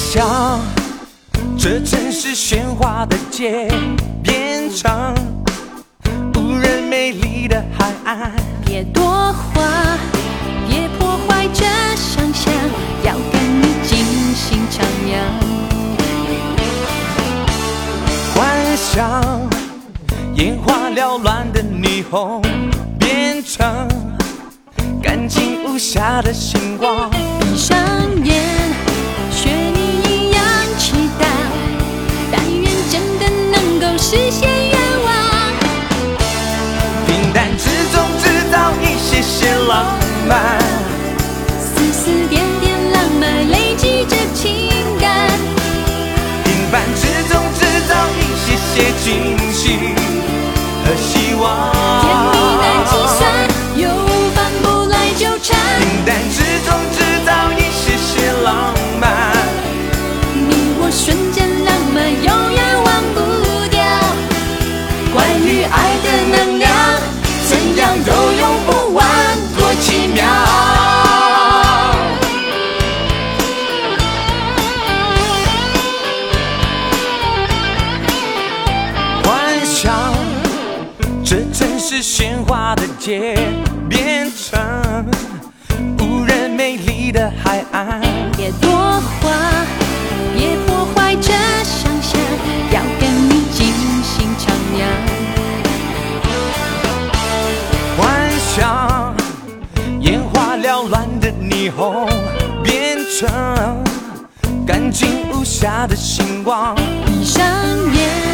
想这城市喧哗的街变成无人美丽的海岸。别多话别破坏这想象要跟你精心徜徉。幻想眼花缭乱的霓虹变成干净无瑕的星光。闭上眼 mind. 是鲜花的街变成无人美丽的海岸，别多话，别破坏这想象，要跟你尽兴徜徉。幻想，眼花缭乱的霓虹变成干净无瑕的星光，闭上眼。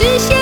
实现